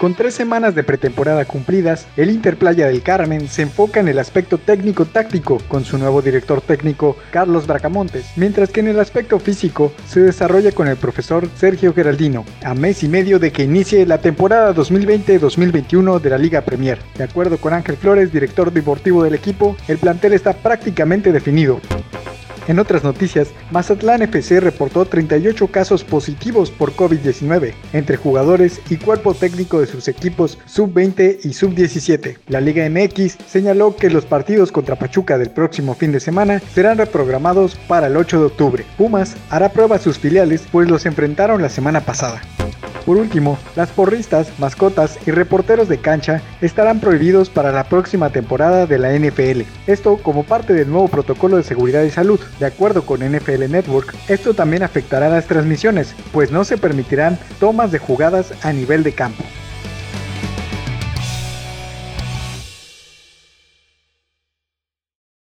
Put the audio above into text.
Con tres semanas de pretemporada cumplidas, el Interplaya del Carmen se enfoca en el aspecto técnico-táctico con su nuevo director técnico Carlos Bracamontes, mientras que en el aspecto físico se desarrolla con el profesor Sergio Geraldino, a mes y medio de que inicie la temporada 2020-2021 de la Liga Premier. De acuerdo con Ángel Flores, director deportivo del equipo, el plantel está prácticamente definido. En otras noticias, Mazatlán FC reportó 38 casos positivos por COVID-19 entre jugadores y cuerpo técnico de sus equipos sub-20 y sub-17. La Liga MX señaló que los partidos contra Pachuca del próximo fin de semana serán reprogramados para el 8 de octubre. Pumas hará prueba a sus filiales pues los enfrentaron la semana pasada. Por último, las porristas, mascotas y reporteros de cancha estarán prohibidos para la próxima temporada de la NFL. Esto como parte del nuevo protocolo de seguridad y salud. De acuerdo con NFL Network, esto también afectará las transmisiones, pues no se permitirán tomas de jugadas a nivel de campo.